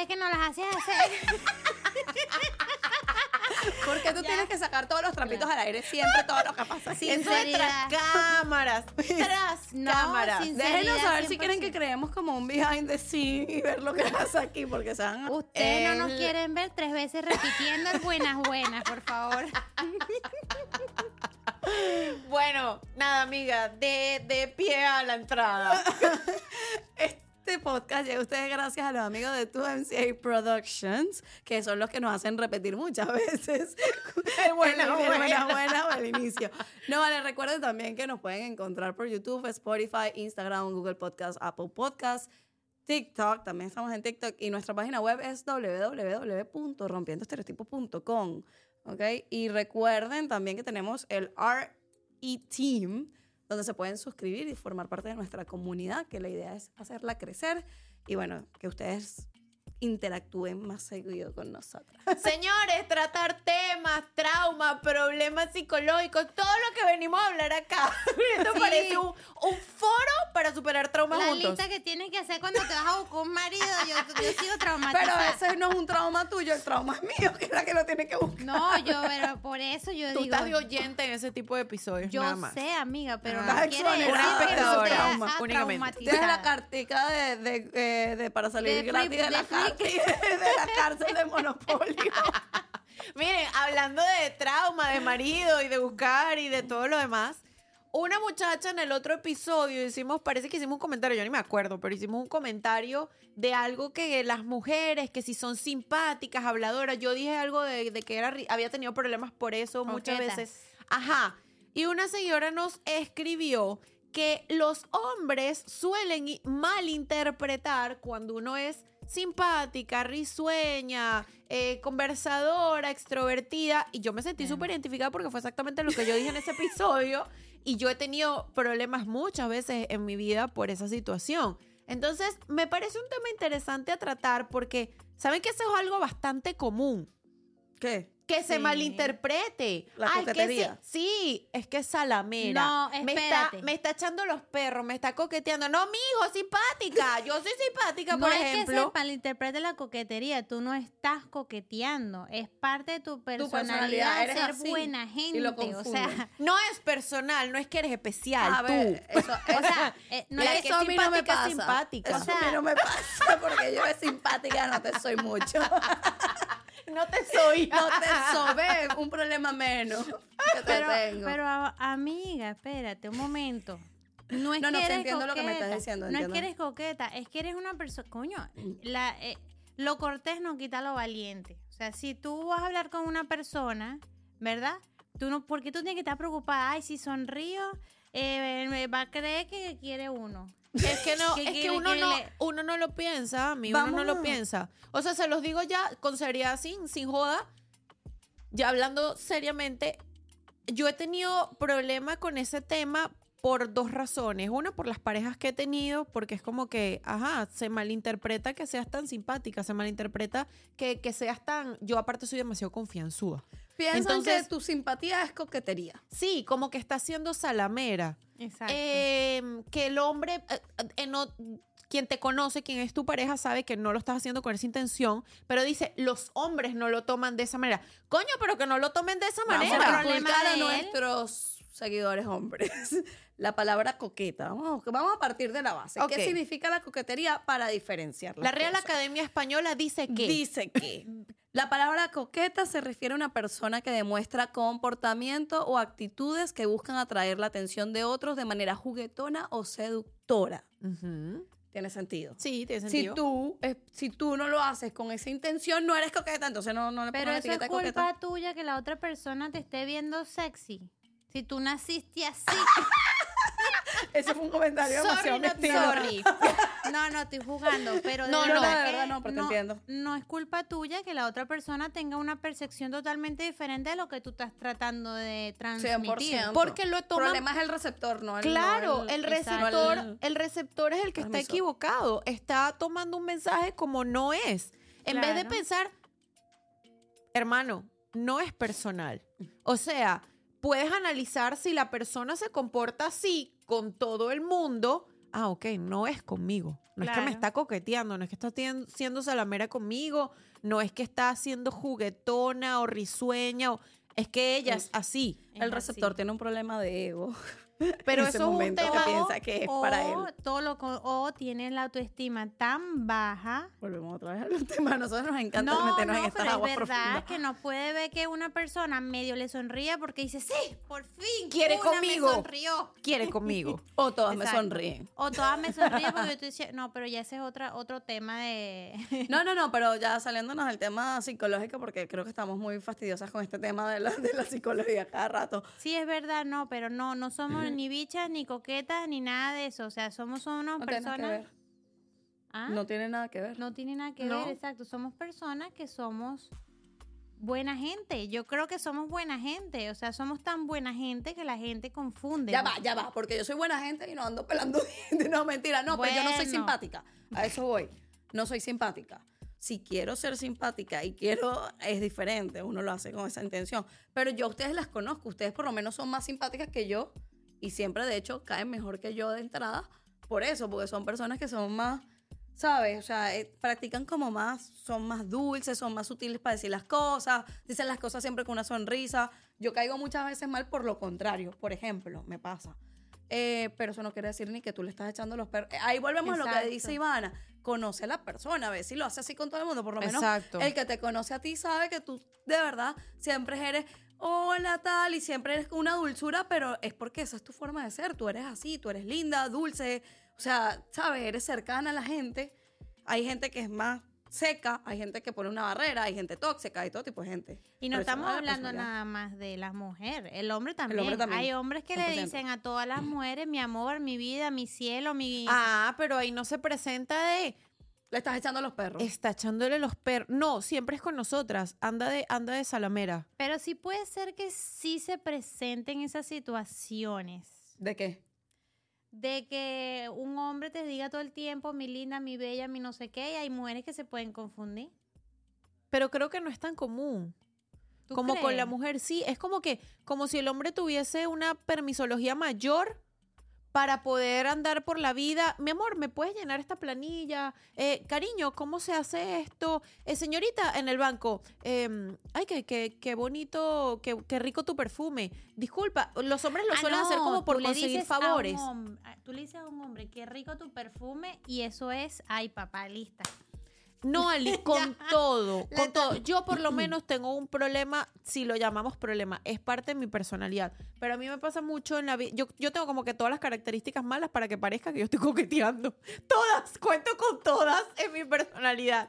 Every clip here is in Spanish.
vez que nos las hacías hacer. Porque tú tienes que sacar todos los trapitos al aire siempre, todo lo que pasa es tras cámaras. Tras No, cámaras. Déjenos Sinceridad, saber si quieren 100%. que creemos como un behind the scene y ver lo que pasa aquí, porque se van a... Ustedes no nos quieren ver tres veces repitiendo el buenas buenas, por favor. Bueno, nada, amiga, de, de pie a la entrada. Este podcast llega a ustedes gracias a los amigos de 2MCA Productions, que son los que nos hacen repetir muchas veces. El buena, el, buena. buena, buena o el inicio. No, vale, recuerden también que nos pueden encontrar por YouTube, Spotify, Instagram, Google Podcast, Apple Podcast, TikTok, también estamos en TikTok y nuestra página web es www.rompiendoestereotipos.com. ¿Ok? Y recuerden también que tenemos el RE Team, donde se pueden suscribir y formar parte de nuestra comunidad, que la idea es hacerla crecer. Y bueno, que ustedes interactúen más seguido con nosotras. Señores, tratar temas, traumas, problemas psicológicos, todo lo que venimos a hablar acá. Esto Sí. parece un, un foro para superar traumas La juntos. lista que tienes que hacer cuando te vas a buscar un marido, yo, yo sigo Pero traumatizada. ese no es un trauma tuyo, el trauma es mío, que es la que lo tiene que buscar. No, yo, pero por eso yo Tú digo. estás de oyente en ese tipo de episodios, yo nada más. sé, amiga, pero Ah. no quiere decir Una que espectadora, no te únicamente. Tienes la cartica de, de, eh, de para salir De gratis de, la de de la cárcel de Monopolio. Miren, hablando de trauma, de marido y de buscar y de todo lo demás, una muchacha en el otro episodio hicimos, parece que hicimos un comentario, yo ni me acuerdo, pero hicimos un comentario de algo que las mujeres, que si son simpáticas, habladoras, yo dije algo de, de que era, había tenido problemas por eso muchas veces. Ajá. Y una señora nos escribió que los hombres suelen malinterpretar cuando uno es simpática, risueña, eh, conversadora, extrovertida. Y yo me sentí súper identificada porque fue exactamente lo que yo dije en ese episodio. Y yo he tenido problemas muchas veces en mi vida por esa situación. Entonces, me parece un tema interesante a tratar porque, ¿saben que eso es algo bastante común? ¿Qué? Que se malinterprete. La Ay, que coquetería. se- sí, es que es salamera. No, me está, espérate. me está echando los perros, me está coqueteando. No, mi hijo, simpática. Yo soy simpática, No por es que se ejemplo. malinterprete la coquetería, tú no estás coqueteando, es parte de tu personalidad, personalidad, eres ser así, buena y lo gente, o confunden. sea, No es personal, no es que eres especial. A ver, tú. eso, o sea, eh, no es que eso a mí no me pasa. simpática. Eso a mí no me pasa porque yo es simpática, no te soy mucho. no te soy. No te sobe, un problema menos que te pero, tengo. pero amiga, espérate un momento. No es No, no, que eres entiendo lo que me estás coqueta, diciendo, No es que eres coqueta, es que eres una persona, coño, la, eh, lo cortés no quita lo valiente. O sea, si tú vas a hablar con una persona, ¿verdad? Tú no, porque tú tienes que estar preocupada, ay, si sonrío, eh, me va a creer que quiere uno. Es que no, ¿Qué es que uno no, uno no lo piensa, a mí uno no lo piensa. O sea, se los digo ya con seriedad, sin, sin joda, ya hablando seriamente, yo he tenido problemas con ese tema por dos razones. Una, por las parejas que he tenido, porque es como que, ajá, se malinterpreta que seas tan simpática, se malinterpreta que, que seas tan... Yo aparte soy demasiado confianzuda. Piensan entonces- que tu simpatía es coquetería. Sí, como que está siendo salamera. Exacto. Eh, que el hombre, eh, eh, no- quien te conoce, quien es tu pareja, sabe que no lo estás haciendo con esa intención, pero dice, los hombres no lo toman de esa manera. Coño, pero que no lo tomen de esa Vamos manera. a problema inculcar a de él. nuestros seguidores hombres la palabra coqueta. Vamos, vamos a partir de la base. ¿Qué significa la coquetería para diferenciar La Real cosas? Academia Española dice que... Dice que la palabra coqueta se refiere a una persona que demuestra comportamiento o actitudes que buscan atraer la atención de otros de manera juguetona o seductora. Tiene sentido. Sí, tiene Si sentido. tú, eh, si tú no lo haces con esa intención, no eres coqueta, entonces no, no le Pero eso es culpa coqueta. tuya que la otra persona te esté viendo sexy. Si tú naciste así. Ese fue un comentario Sorry, demasiado metido. sorry. No, no, estoy jugando, pero de No, no, que verdad no, pero te entiendo. No es culpa tuya que la otra persona tenga una percepción totalmente diferente de lo que tú estás tratando de transmitir. 100%. Porque lo El toman problema es el receptor, no el Claro, no el exacto. receptor, el- el receptor es el que está equivocado. Está tomando un mensaje como no es. En vez de pensar, hermano, no es personal. O sea, puedes analizar si la persona se comporta así con todo el mundo. ah, ok, no es conmigo. No es que me está coqueteando, no es que está siendo salamera conmigo, no es que está siendo juguetona o risueña, o, es que ella es así. Es El receptor así. tiene un problema de ego. Pero eso es un tema- que piensa que es para o él. Todo lo, co- o tiene la autoestima tan baja. Volvemos otra vez al tema. A nosotros nos encanta No, meternos no, en estas pero aguas es verdad profundas. que no puede ver que una persona medio le sonría porque dice, sí, por fin, Quiere una conmigo". me sonrió. Quiere conmigo. O todas me sonríen. O todas me sonríen porque yo estoy diciendo, no, pero ya ese es otra, otro tema de... No, no, no, pero ya saliéndonos del tema psicológico, porque creo que estamos muy fastidiosas con este tema de la, de la psicología cada rato. Sí, es verdad, no, pero no, no somos ni bichas, ni coquetas, ni nada de eso. O sea, somos unas No tiene nada que personas... ver. ¿Ah? No tiene nada que ver. No tiene nada que No. ver, exacto. Somos personas que somos buena gente. Yo creo que somos buena gente. O sea, somos tan buena gente que la gente confunde. Ya va, ya va, porque yo soy buena gente y no ando pelando. No, mentira, no, pero yo no soy Bueno. simpática. A eso voy. No soy simpática. Si quiero ser simpática y quiero, es diferente, uno lo hace con esa intención. Pero yo a ustedes las conozco, ustedes por lo menos son más simpáticas que yo y siempre, de hecho, caen mejor que yo de entrada por eso, porque son personas que son más, ¿sabes? O sea, eh, practican como más, son más dulces, son más sutiles para decir las cosas, dicen las cosas siempre con una sonrisa. Yo caigo muchas veces mal por lo contrario, por ejemplo, me pasa. Eh, pero eso no quiere decir ni que tú le estás echando los perros. Eh, Ahí volvemos a lo que Exacto. dice Ivana. Conoce a la persona, a ver si lo hace así con todo el mundo. Por lo menos Exacto. el que te conoce a ti sabe que tú de verdad siempre eres, hola tal, y siempre eres con una dulzura, pero es porque esa es tu forma de ser. Tú eres así, tú eres linda, dulce, o sea, sabes, eres cercana a la gente. Hay gente que es más seca, hay gente que pone una barrera, hay gente tóxica, hay todo tipo de gente. Y no Pero estamos hablando nada más de la mujer, el hombre también. hombre también, Hay hombres que le 100%. dicen a todas las mujeres, mi amor, mi vida, mi cielo, mi... Ah, pero ahí no se presenta de Le estás echando los perros. está echándole los perros. No, siempre es con nosotras. Anda de, anda de salamera. Pero sí puede ser que sí se presenten esas situaciones. ¿De qué? De que un hombre te diga todo el tiempo, mi linda, mi bella, mi no sé qué, y hay mujeres que se pueden confundir. Pero creo que no es tan común. ¿Tú Como con la mujer, sí. Es como que, como si el hombre tuviese una permisología mayor para poder andar por la vida. Mi amor, ¿me puedes llenar esta planilla? Eh, cariño, ¿cómo se hace esto? Eh, señorita, en el banco. em, ay, qué, qué, qué bonito, qué, qué rico tu perfume. Disculpa, los hombres lo Ah, suelen hacer como por conseguir dices a un favores. a- tú le dices a un hombre, qué rico tu perfume, y eso es, ay, papá, lista. No, Ali, con todo, con todo. Yo por lo menos tengo un problema, si lo llamamos problema, es parte de mi personalidad. Pero a mí me pasa mucho en la vida. Yo, yo tengo como que todas las características malas para que parezca que yo estoy coqueteando. Todas, cuento con todas en mi personalidad.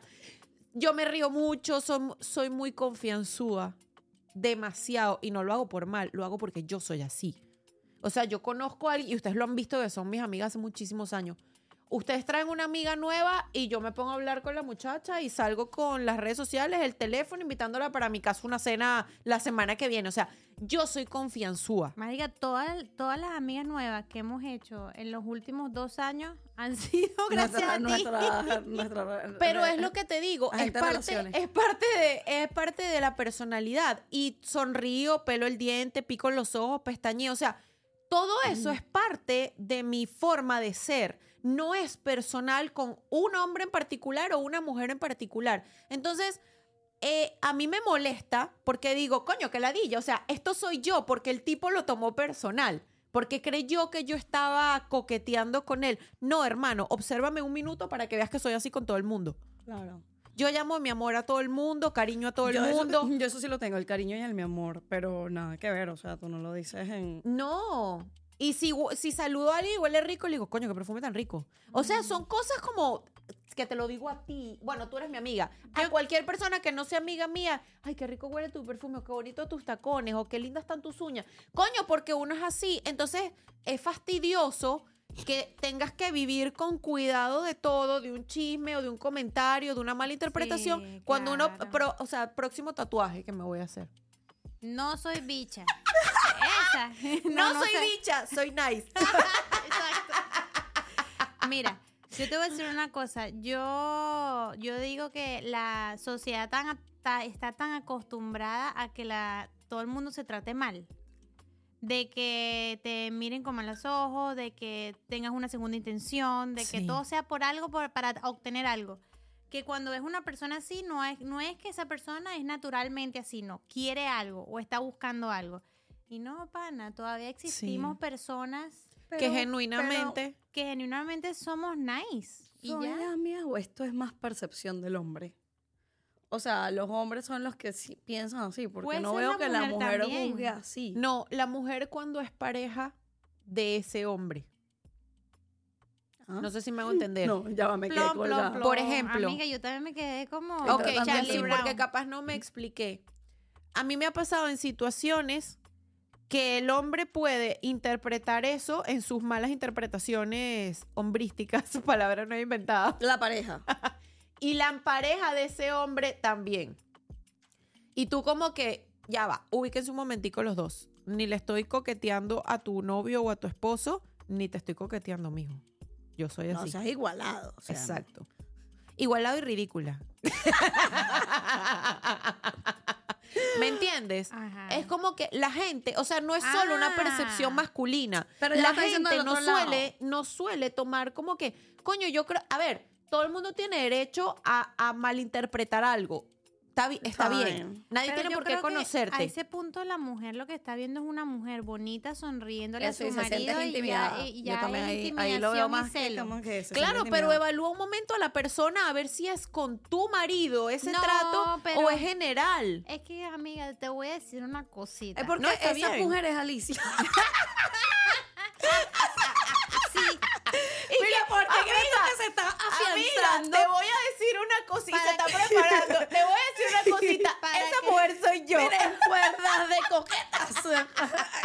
Yo me río mucho, soy, soy muy confianzúa, demasiado, y no lo hago por mal, lo hago porque yo soy así. O sea, yo conozco a alguien, y ustedes lo han visto que son mis amigas hace muchísimos años. Ustedes traen una amiga nueva y yo me pongo a hablar con la muchacha y salgo con las redes sociales, el teléfono, invitándola para mi casa una cena la semana que viene. O sea, yo soy confianzúa. Marica, todas, todas las amigas nuevas que hemos hecho en los últimos dos años han sido gracias a ti. nuestra, nuestra- Pero es lo que te digo, es parte, es, parte de, es parte de la personalidad. Y sonrío, pelo el diente, pico los ojos, pestañeo. O sea, todo eso es parte de mi forma de ser. No es personal con un hombre en particular o una mujer en particular. Entonces, eh, a mí me molesta porque digo, coño, que ladilla. O sea, esto soy yo porque el tipo lo tomó personal. Porque creyó que yo estaba coqueteando con él. No, hermano, obsérvame un minuto para que veas que soy así con todo el mundo. Claro. Yo llamo mi amor a todo el mundo, cariño a todo el yo mundo. Eso, yo eso sí lo tengo, el cariño y el mi amor, pero nada que ver, o sea, tú no lo dices en... No. Y si, si saludo a alguien y huele rico, le digo, coño, qué perfume tan rico. O sea, son cosas como que te lo digo a ti. Bueno, tú eres mi amiga. A cualquier persona que no sea amiga mía, ay, qué rico huele tu perfume, o qué bonito tus tacones, o qué lindas están tus uñas. Coño, porque uno es así. Entonces, es fastidioso que tengas que vivir con cuidado de todo, de un chisme o de un comentario, de una mala interpretación, Sí, cuando uno, pro- o sea, próximo tatuaje que me voy a hacer. No soy bicha. No, soy sé. bicha, soy nice. Exacto. Mira, yo te voy a decir una cosa. Yo, yo digo que la sociedad tan, ta- está tan acostumbrada a que la, todo el mundo se trate mal. de que te miren como a los ojos, de que tengas una segunda intención, de que todo sea por algo, por- para obtener algo. Que cuando ves una persona así, no es, no es que esa persona es naturalmente así, no, quiere algo o está buscando algo. Y no, pana, todavía existimos Sí. personas que Pero- genuinamente... que genuinamente somos nice. Y ¿Son ya. mías o esto es más percepción del hombre? O sea, los hombres son los que sí piensan así, porque no veo la que la mujer también. juzgue así. No, la mujer cuando es pareja de ese hombre. ¿Ah? No sé si me hago entender. No, ya va, me quedé Plom, colgada. plom. Por ejemplo. Amiga, yo también me quedé como. Ok, Charlie, sí. porque capaz no me expliqué. A mí me ha pasado en situaciones que el hombre puede interpretar eso en sus malas interpretaciones hombrísticas, su palabra no es inventada, La pareja. y la pareja de ese hombre también. Y tú como que, ya va, ubíquense un momentico los dos. Ni le estoy coqueteando a tu novio o a tu esposo, ni te estoy coqueteando, mijo. Yo soy No, así. seas igualado. o sea, no. Exacto. Igualado y ridícula. ¿Me entiendes? Ajá. Es como que la gente, o sea, no es solo una Ah. percepción masculina. Pero la gente no suele, no suele tomar como que, coño, yo creo, a ver, todo el mundo tiene derecho a, a malinterpretar algo. Está, bi- está Está bien. Nadie Pero tiene por qué conocerte. A ese punto la mujer lo que está viendo es una mujer bonita sonriéndole Eso, a y su se siente marido y ya, y Yo ya también hay ahí, ahí lo veo y más que celo. como que se Claro, pero evalúa un momento a la persona a ver si es con tu marido ese No, trato pero- o es general. Es que, amiga, te voy a decir una cosita. Es porque No, esa bien. mujer es Alicia. se está Amiga, afianzando? te voy a decir una cosita, Para está que- preparando. Te voy a decir una cosita. Esa que- mujer soy yo. Miren, cuerdas de coquetas.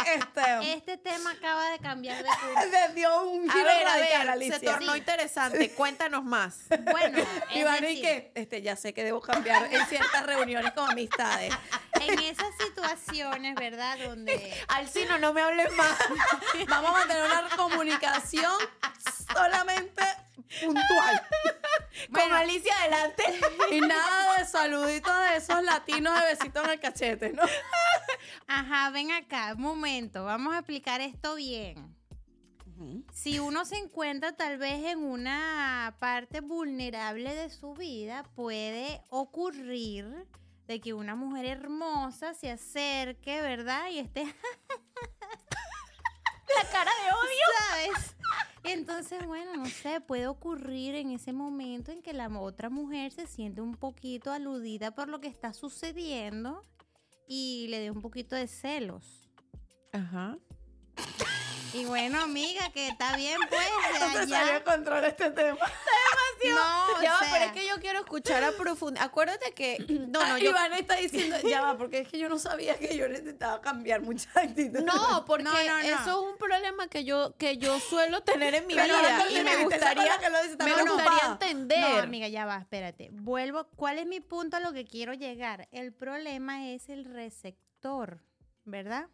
Este, este tema acaba de cambiar de curso. le dio un A giro a radical, ver, Alicia. se tornó Sí. interesante. Cuéntanos más. Bueno, van y que, este, ya sé que debo cambiar en ciertas reuniones con amistades. en esas situaciones, ¿verdad? Donde Alcino, no me hables más. Vamos a mantener una comunicación solamente puntual. Con Alicia adelante. Y nada de saluditos de esos latinos de besitos en el cachete, ¿no? Ajá, ven acá, un momento, vamos a explicar esto bien. Si uno se encuentra tal vez en una parte vulnerable de su vida, puede ocurrir de que una mujer hermosa se acerque, ¿verdad? Y esté La cara de odio. ¿sabes? Entonces, bueno, no sé, puede ocurrir en ese momento en que la otra mujer se siente un poquito aludida por lo que está sucediendo y le dé un poquito de celos. Ajá. Y bueno, amiga, que está bien, pues, No se allá. salió de control este tema. No, o ya va, sea, pero es que yo quiero escuchar a profundidad. Acuérdate que. No, no, yo. Iván está diciendo, ya va, porque es que yo no sabía que yo necesitaba cambiar mucha actitud. No, porque No, no, no. eso es un problema que yo, que yo suelo tener en mi Pero vida. Y me gustaría, que lo dice, me gustaría entender. No, amiga, ya va, espérate. Vuelvo. ¿Cuál es mi punto a lo que quiero llegar? El problema es el receptor, ¿verdad?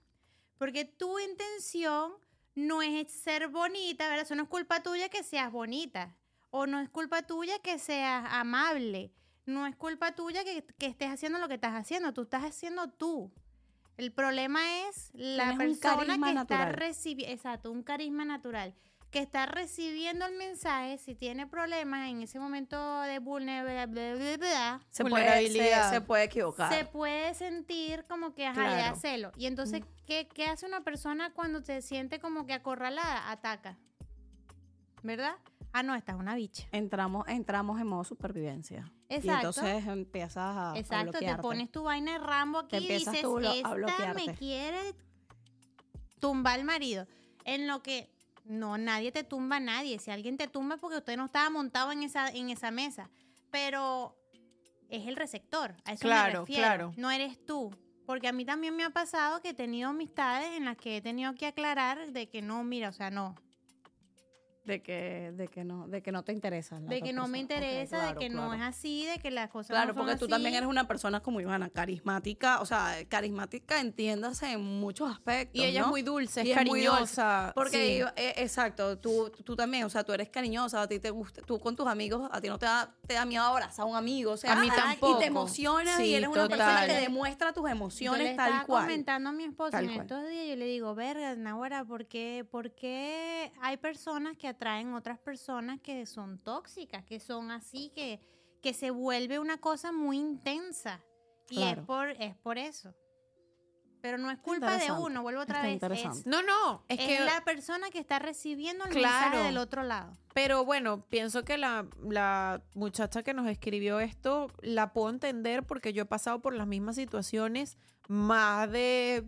Porque tu intención no es ser bonita, ¿verdad? Eso no es culpa tuya que seas bonita. O no es culpa tuya que seas amable. No es culpa tuya que, que estés haciendo lo que estás haciendo. Tú estás haciendo tú. El problema es la Tienes persona que natural. está recibiendo, exacto, un carisma natural, que está recibiendo el mensaje, si tiene problemas en ese momento de vulnerabilidad, se, puede, se, Vulnerabilidad. se puede equivocar. se puede sentir como que ajá, Claro. celo. Y entonces, ¿qué, ¿qué hace una persona cuando se siente como que acorralada? Ataca. ¿Verdad? Ah, no, esta es una bicha. Entramos, entramos en modo supervivencia. Y Exacto. entonces empiezas a, a Exacto, te pones tu vaina de Rambo aquí Te y empiezas dices, tú esta bloquearte". me quiere tumbar al marido. En lo que no, nadie te tumba a nadie. Si alguien te tumba es porque usted no estaba montado en esa, en esa mesa. Pero es el receptor, a eso me Claro, refiero. claro. No eres tú. Porque a mí también me ha pasado que he tenido amistades en las que he tenido que aclarar de que no, mira, o sea, no. De que, de que no, de que no te interesa. De que no me interesa, claro, de que no es así, de que las cosas Claro, no son porque tú así. también eres una persona como Ivana, carismática, o sea, carismática entiéndase en muchos aspectos. Y ella ¿no? es muy dulce, es Y cariñosa. Porque, sí. eh, exacto, tú, tú también, o sea, tú eres cariñosa, a ti te gusta, tú con tus amigos, a ti no te da, te da miedo abrazar a un amigo, o sea, A mí tampoco. Y te emocionas y Sí, eres una persona total. que demuestra tus Yo emociones estaba tal cual. comentando a mi esposo en estos días, yo le digo, verga, Nahuara, ¿por qué, por qué hay personas que atraen otras personas que son tóxicas, que son así, que, que se vuelve una cosa muy intensa? Y Claro. es, por, es por eso. Pero no es culpa de uno, vuelvo otra está vez. interesante. Es, No, no, es, es que... la persona que está recibiendo el Claro. mensaje del otro lado. Pero bueno, pienso que la, la muchacha que nos escribió esto la puedo entender porque yo he pasado por las mismas situaciones más de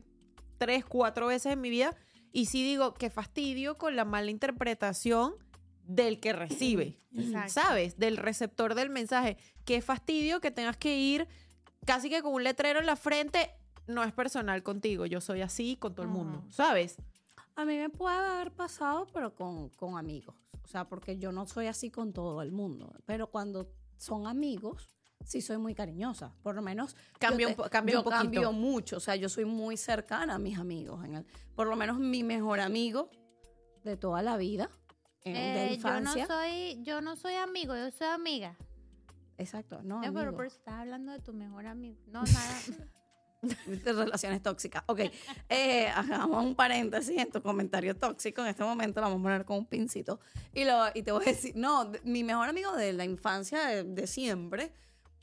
tres, cuatro veces en mi vida. Y sí digo, qué fastidio con la mala interpretación del que recibe. Exacto. ¿Sabes? Del receptor del mensaje. Qué fastidio que tengas que ir casi que con un letrero en la frente. No es personal contigo, yo soy así con todo el mundo. ¿sabes? A mí me puede haber pasado, pero con, con amigos. O sea, porque yo no soy así con todo el mundo. Pero cuando son amigos, sí soy muy cariñosa. Por lo menos. yo un te- cambia yo un poquito. cambio mucho. O sea, yo soy muy cercana a mis amigos. En el- por lo menos mi mejor amigo de toda la vida. en- de Eh, yo no infancia. soy, yo no soy amigo, yo soy amiga. Exacto, no. No, pero eso estás hablando de tu mejor amigo. No, nada. de relaciones tóxicas. Ok, eh, hagamos un paréntesis en tu comentario tóxico. En este momento lo vamos a poner con un pincito. Y, lo, y te voy a decir, no, de- mi mejor amigo de la infancia, de, de siempre,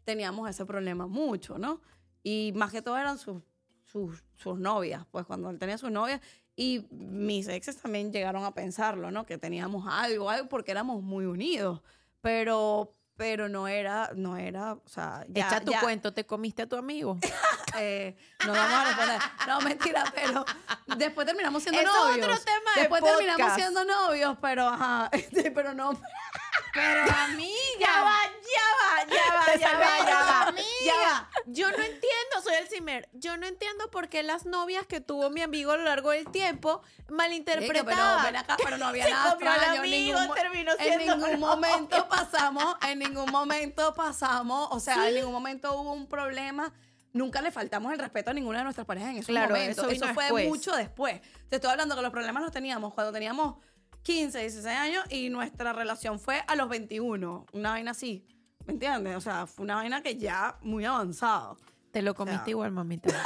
teníamos ese problema mucho, ¿no? Y más que todo eran sus, sus, sus novias, pues cuando él tenía sus novias. Y mis exes también llegaron a pensarlo, ¿no? Que teníamos algo, algo, porque éramos muy unidos. Pero, pero no era, no era, o sea, ya, Echa tu ya- cuento, ¿te comiste a tu amigo? eh, no vamos a responder. No, mentira, pero después terminamos siendo Eso es novios. otro tema de después terminamos podcast. siendo novios, pero ajá, este, pero no. Pero amiga. Ya va, ya va, ya va, ya va, ya va. Amiga. Ya va. Yo no entiendo, soy el Cimer. Yo no entiendo por qué las novias que tuvo mi amigo a lo largo del tiempo Chica, Pero malinterpretaban. ven acá, pero no había nada extraño. en amigo, ningún terminó en ningún momento pasamos, en ningún momento pasamos, o sea, en ningún momento hubo un problema. Nunca le faltamos el respeto a ninguna de nuestras parejas en esos Claro, momentos. eso fue después. mucho después. Te estoy hablando que los problemas los teníamos cuando teníamos 15, 16 años y nuestra relación fue a los 21. Una vaina así. ¿Me entiendes? O sea, fue una vaina que ya muy avanzado. Te lo comiste sea, igual, mamita.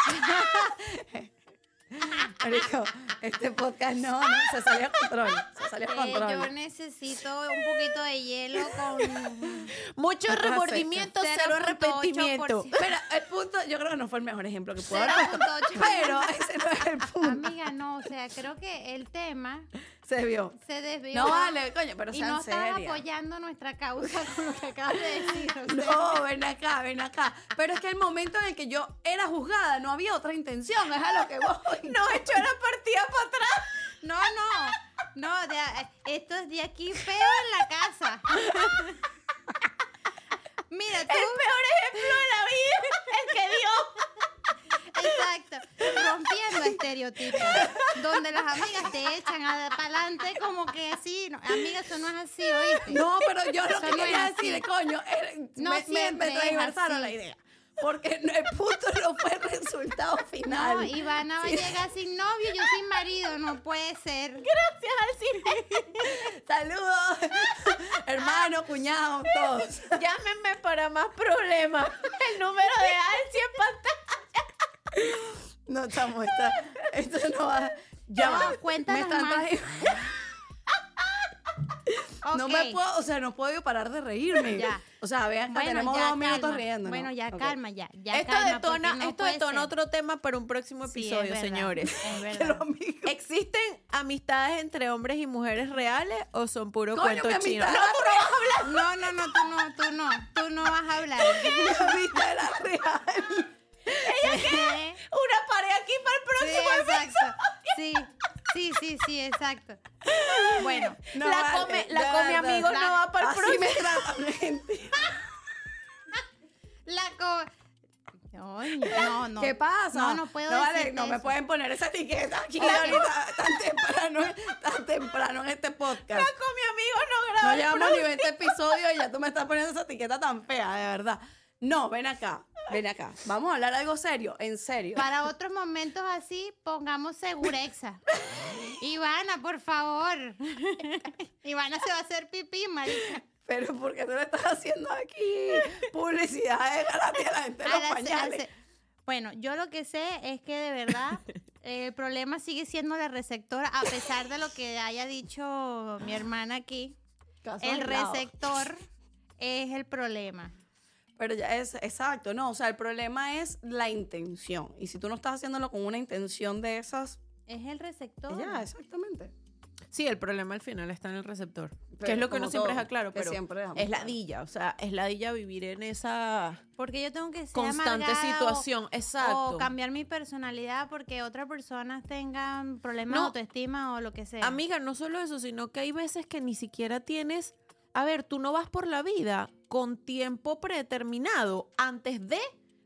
Marico, este podcast no, no, se salió a control. Se salió a Eh, control. yo necesito un poquito de hielo con Mucho remordimiento, cero 0.8%. arrepentimiento. Pero el punto, yo creo que no fue el mejor ejemplo que puedo haber puesto. 0.8%. Pero ese no es el punto. Amiga, no, o sea, creo que el tema Se vio. se desvió. No vale, coño, pero y sean no estás serias. apoyando nuestra causa con lo que acabas de decir. o sea. No, ven acá, ven acá. Pero es que el momento en el que yo era juzgada no había otra intención, es a lo que voy. Nos echó la partida para atrás. No, no. No, de- esto es de aquí feo en la casa. Mira, tú. El peor ejemplo de la vida, el que dio. Exacto. Rompiendo estereotipos. Donde las amigas te echan para adelante como que sí. No, amiga, eso no es así, ¿oíste? No, pero yo lo que no quería así. decir, coño, No me, me, me transversaron así. la idea. Porque el punto no fue el resultado final. No, Ivana va a llegar sin novio, yo sin marido, no puede ser. Gracias al cine. Saludos, hermano, cuñado, todos. Llámenme para más problemas. El número de Alci en pantalla. No, chamo, esta, esto no va. Ya No, va. cuéntanos me están más. trayendo- No me puedo, o sea, no puedo parar de reírme. Ya. O sea, vean que tenemos dos minutos calma. riendo. Bueno, ya calma, ya. ya esto calma, detona, no esto puede detona ser. otro tema para un próximo Sí, es episodio, verdad, señores. es verdad. ¿Existen amistades entre hombres y mujeres reales o son puro Coño, cuento mi chino? amistad era No, no, no, tú no, tú no, tú no vas a hablar. Mi amistad era real. ¿Qué? Para el Sí, próximo exacto. Sí, sí, sí, sí, exacto. Bueno, No la vale, come, la de come verdad. amigos no va para el próximo. me la co... Coño, no, no. ¿Qué pasa? No, no puedo no, vale, no me eso. pueden poner esa etiqueta aquí ahorita tan temprano, tan temprano en este podcast. Con mi amigo no graba No llevamos ni 20 episodios y ya tú me estás poniendo esa etiqueta tan fea, de verdad. No, ven acá, ven acá. Vamos a hablar algo serio, en serio. Para otros momentos así, pongamos segurexa. Ivana, por favor. Ivana se va a hacer pipí, marica. Pero ¿por qué tú le estás haciendo aquí publicidad de a la gente A los la pañales? se- Bueno, yo lo que sé es que de verdad el problema sigue siendo la receptora, a pesar de lo que haya dicho mi hermana aquí. Caso El aislado. receptor es el problema. Pero ya es exacto, no, o sea, el problema es la intención. Y si tú no estás haciéndolo con una intención de esas, Es el receptor. ya, exactamente. Sí, el problema al final está en el receptor. que Pero es lo que uno siempre todo, deja claro, que pero siempre es ladilla, o sea, es ladilla vivir en esa Porque yo tengo que ser constante o- situación. Exacto. O cambiar mi personalidad porque otras personas tengan problemas No. de autoestima o lo que sea. Amiga, no solo eso, sino que hay veces que ni siquiera tienes. A ver, tú no vas por la vida con tiempo predeterminado antes de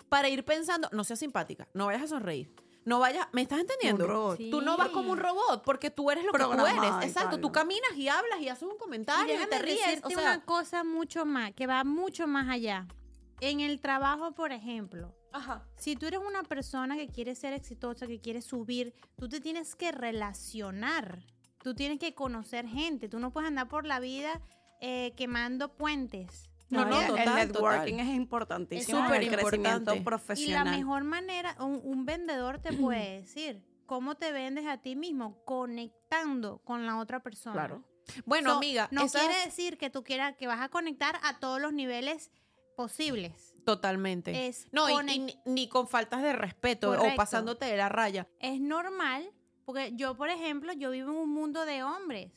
para ir pensando. No seas simpática, no vayas a sonreír. No vayas, ¿me estás entendiendo? Un robot. Sí. Tú no vas como un robot porque tú eres lo que tú eres. y Exacto, tú caminas y hablas y haces un Y comentario y, déjame te ríes. decirte O sea, una cosa mucho más, que va mucho más allá. En el trabajo, por ejemplo, ajá. si tú eres una persona que quiere ser exitosa, que quiere subir, tú te tienes que relacionar. Tú tienes que conocer gente. Tú no puedes andar por la vida eh, quemando puentes. No, no, el- total, el networking total. es importantísimo. Es para el súper crecimiento importante. Y profesional. la mejor manera, un, un vendedor te puede decir cómo te vendes a ti mismo, conectando con la otra persona. Claro. Bueno, So, amiga, no esas- quiere decir que tú quieras que vas a conectar a todos los niveles posibles. Totalmente. Es no, y- y, ni, ni con faltas de respeto o pasándote de la raya. es normal, porque yo, por ejemplo, yo vivo en un mundo de hombres.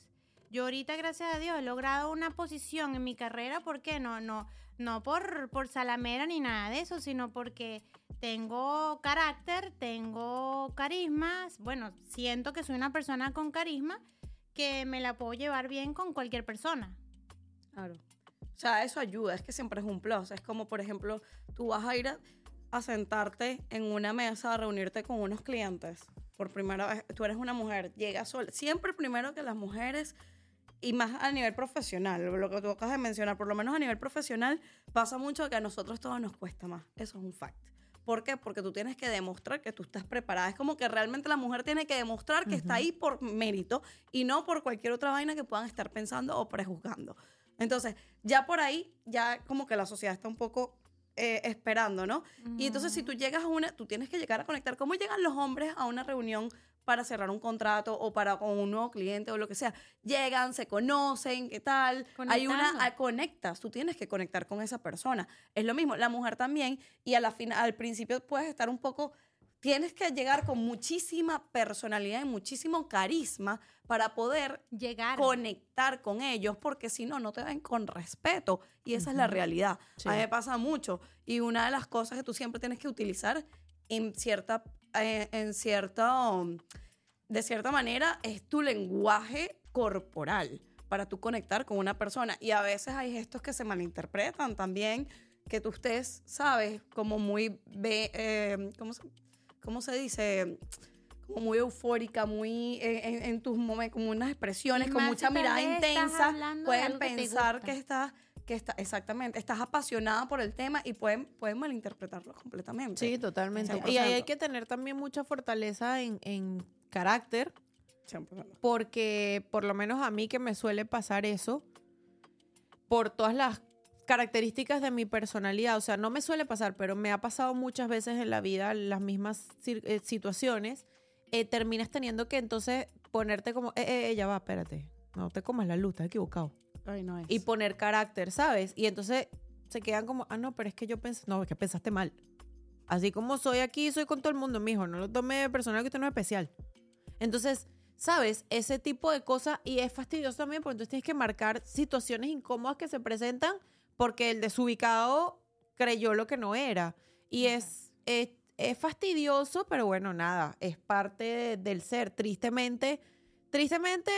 Yo ahorita, gracias a Dios, he logrado una posición en mi carrera, ¿por qué? No, no, no por, por salamera ni nada de eso, sino porque tengo carácter, tengo carisma, bueno, siento que soy una persona con carisma que me la puedo llevar bien con cualquier persona. Claro. O sea, eso ayuda, es que siempre es un plus. Es como, por ejemplo, tú vas a ir a, a sentarte en una mesa a reunirte con unos clientes. Por primera vez, tú eres una mujer, llegas sola. Siempre primero que las mujeres, y más a nivel profesional, lo que tú acabas de mencionar, por lo menos a nivel profesional, pasa mucho que a nosotros todo nos cuesta más. Eso es un fact. ¿Por qué? Porque tú tienes que demostrar que tú estás preparada. Es como que realmente la mujer tiene que demostrar que está ahí por mérito y no por cualquier otra vaina que puedan estar pensando o prejuzgando. Entonces, ya por ahí, ya como que la sociedad está un poco eh, esperando, ¿no? Y entonces, si tú llegas a una, tú tienes que llegar a conectar. ¿Cómo llegan los hombres a una reunión para cerrar un contrato o para con un nuevo cliente o lo que sea? Llegan, se conocen, ¿qué tal? Hay una, Conectando. ah, conectas, tú tienes que conectar con esa persona. Es lo mismo, la mujer también, y a la fin, al principio puedes estar un poco, tienes que llegar con muchísima personalidad y muchísimo carisma para poder Llegar. conectar con ellos, porque si no, no te ven con respeto. Y esa es la realidad. Sí. A mí me pasa mucho. Y una de las cosas que tú siempre tienes que utilizar en cierta, eh, en cierta, um, de cierta manera, es tu lenguaje corporal para tú conectar con una persona. Y a veces hay gestos que se malinterpretan también, que tú estés, sabes, como muy, ve- eh, ¿cómo, se, cómo se dice? Como muy eufórica, muy eh, en, en tus momentos, como unas expresiones, con mucha mirada intensa, pueden que pensar que estás que está exactamente estás apasionada por el tema y pueden pueden malinterpretarlo completamente Sí, totalmente. 100%. Y ahí hay que tener también mucha fortaleza en, en carácter, 100%. porque por lo menos a mí que me suele pasar eso, por todas las características de mi personalidad, o sea, no me suele pasar, pero me ha pasado muchas veces en la vida las mismas eh, situaciones, eh, terminas teniendo que entonces ponerte como, eh, eh, eh, ya va, espérate, no te comas la luz, estás equivocado. Y poner carácter, ¿sabes? Y entonces se quedan como, ah, no, pero es que yo pensé, no, es que pensaste mal. Así como soy aquí, soy con todo el mundo, mijo, no lo tome de personal que usted no es especial. Entonces, ¿sabes? Ese tipo de cosas, y es fastidioso también, porque entonces tienes que marcar situaciones incómodas que se presentan porque el desubicado creyó lo que no era. Y es, es, es fastidioso, pero bueno, nada, es parte de- del ser. Tristemente, tristemente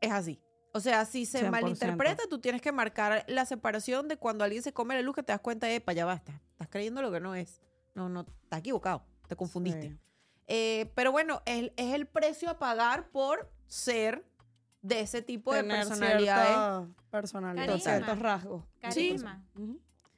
es así. O sea, si se 100%. malinterpreta, tú tienes que marcar la separación de cuando alguien se come la luz que te das cuenta de, para allá basta, estás creyendo lo que no es. No, no, estás equivocado. Te confundiste. Sí. Eh, pero bueno, es, es el precio a pagar por ser de ese tipo de personalidades. personalidad, Carisma. ciertos rasgos. Carisma.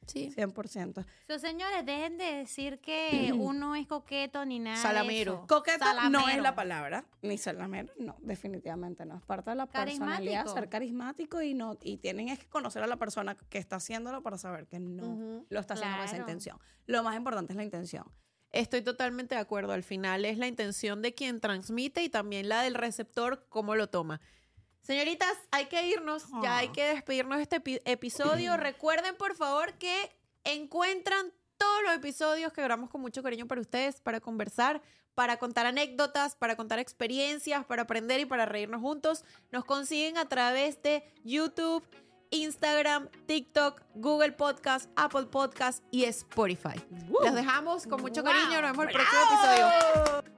Sí. 100%. So, señores, dejen de decir que uno es coqueto ni nada. de Salamero. eso. Coqueta no es Salamero. la palabra, ni salamero, no, definitivamente no. Es parte de la personalidad, Carismático. ser carismático y no y tienen es que conocer a la persona que está haciéndolo para saber que no Ujú. lo está haciendo con esa Claro. intención. Lo más importante es la intención. Estoy totalmente de acuerdo. Al final es la intención de quien transmite y también la del receptor, cómo lo toma. Señoritas, hay que irnos, ya hay Ah. que despedirnos de este epi- episodio. Recuerden, por favor, que encuentran todos los episodios que grabamos con mucho cariño para ustedes, para conversar, para contar anécdotas, para contar experiencias, para aprender y para reírnos juntos. Nos consiguen a través de YouTube, Instagram, TikTok, Google Podcast, Apple Podcast y Spotify. Los dejamos con mucho cariño. Nos vemos el próximo episodio.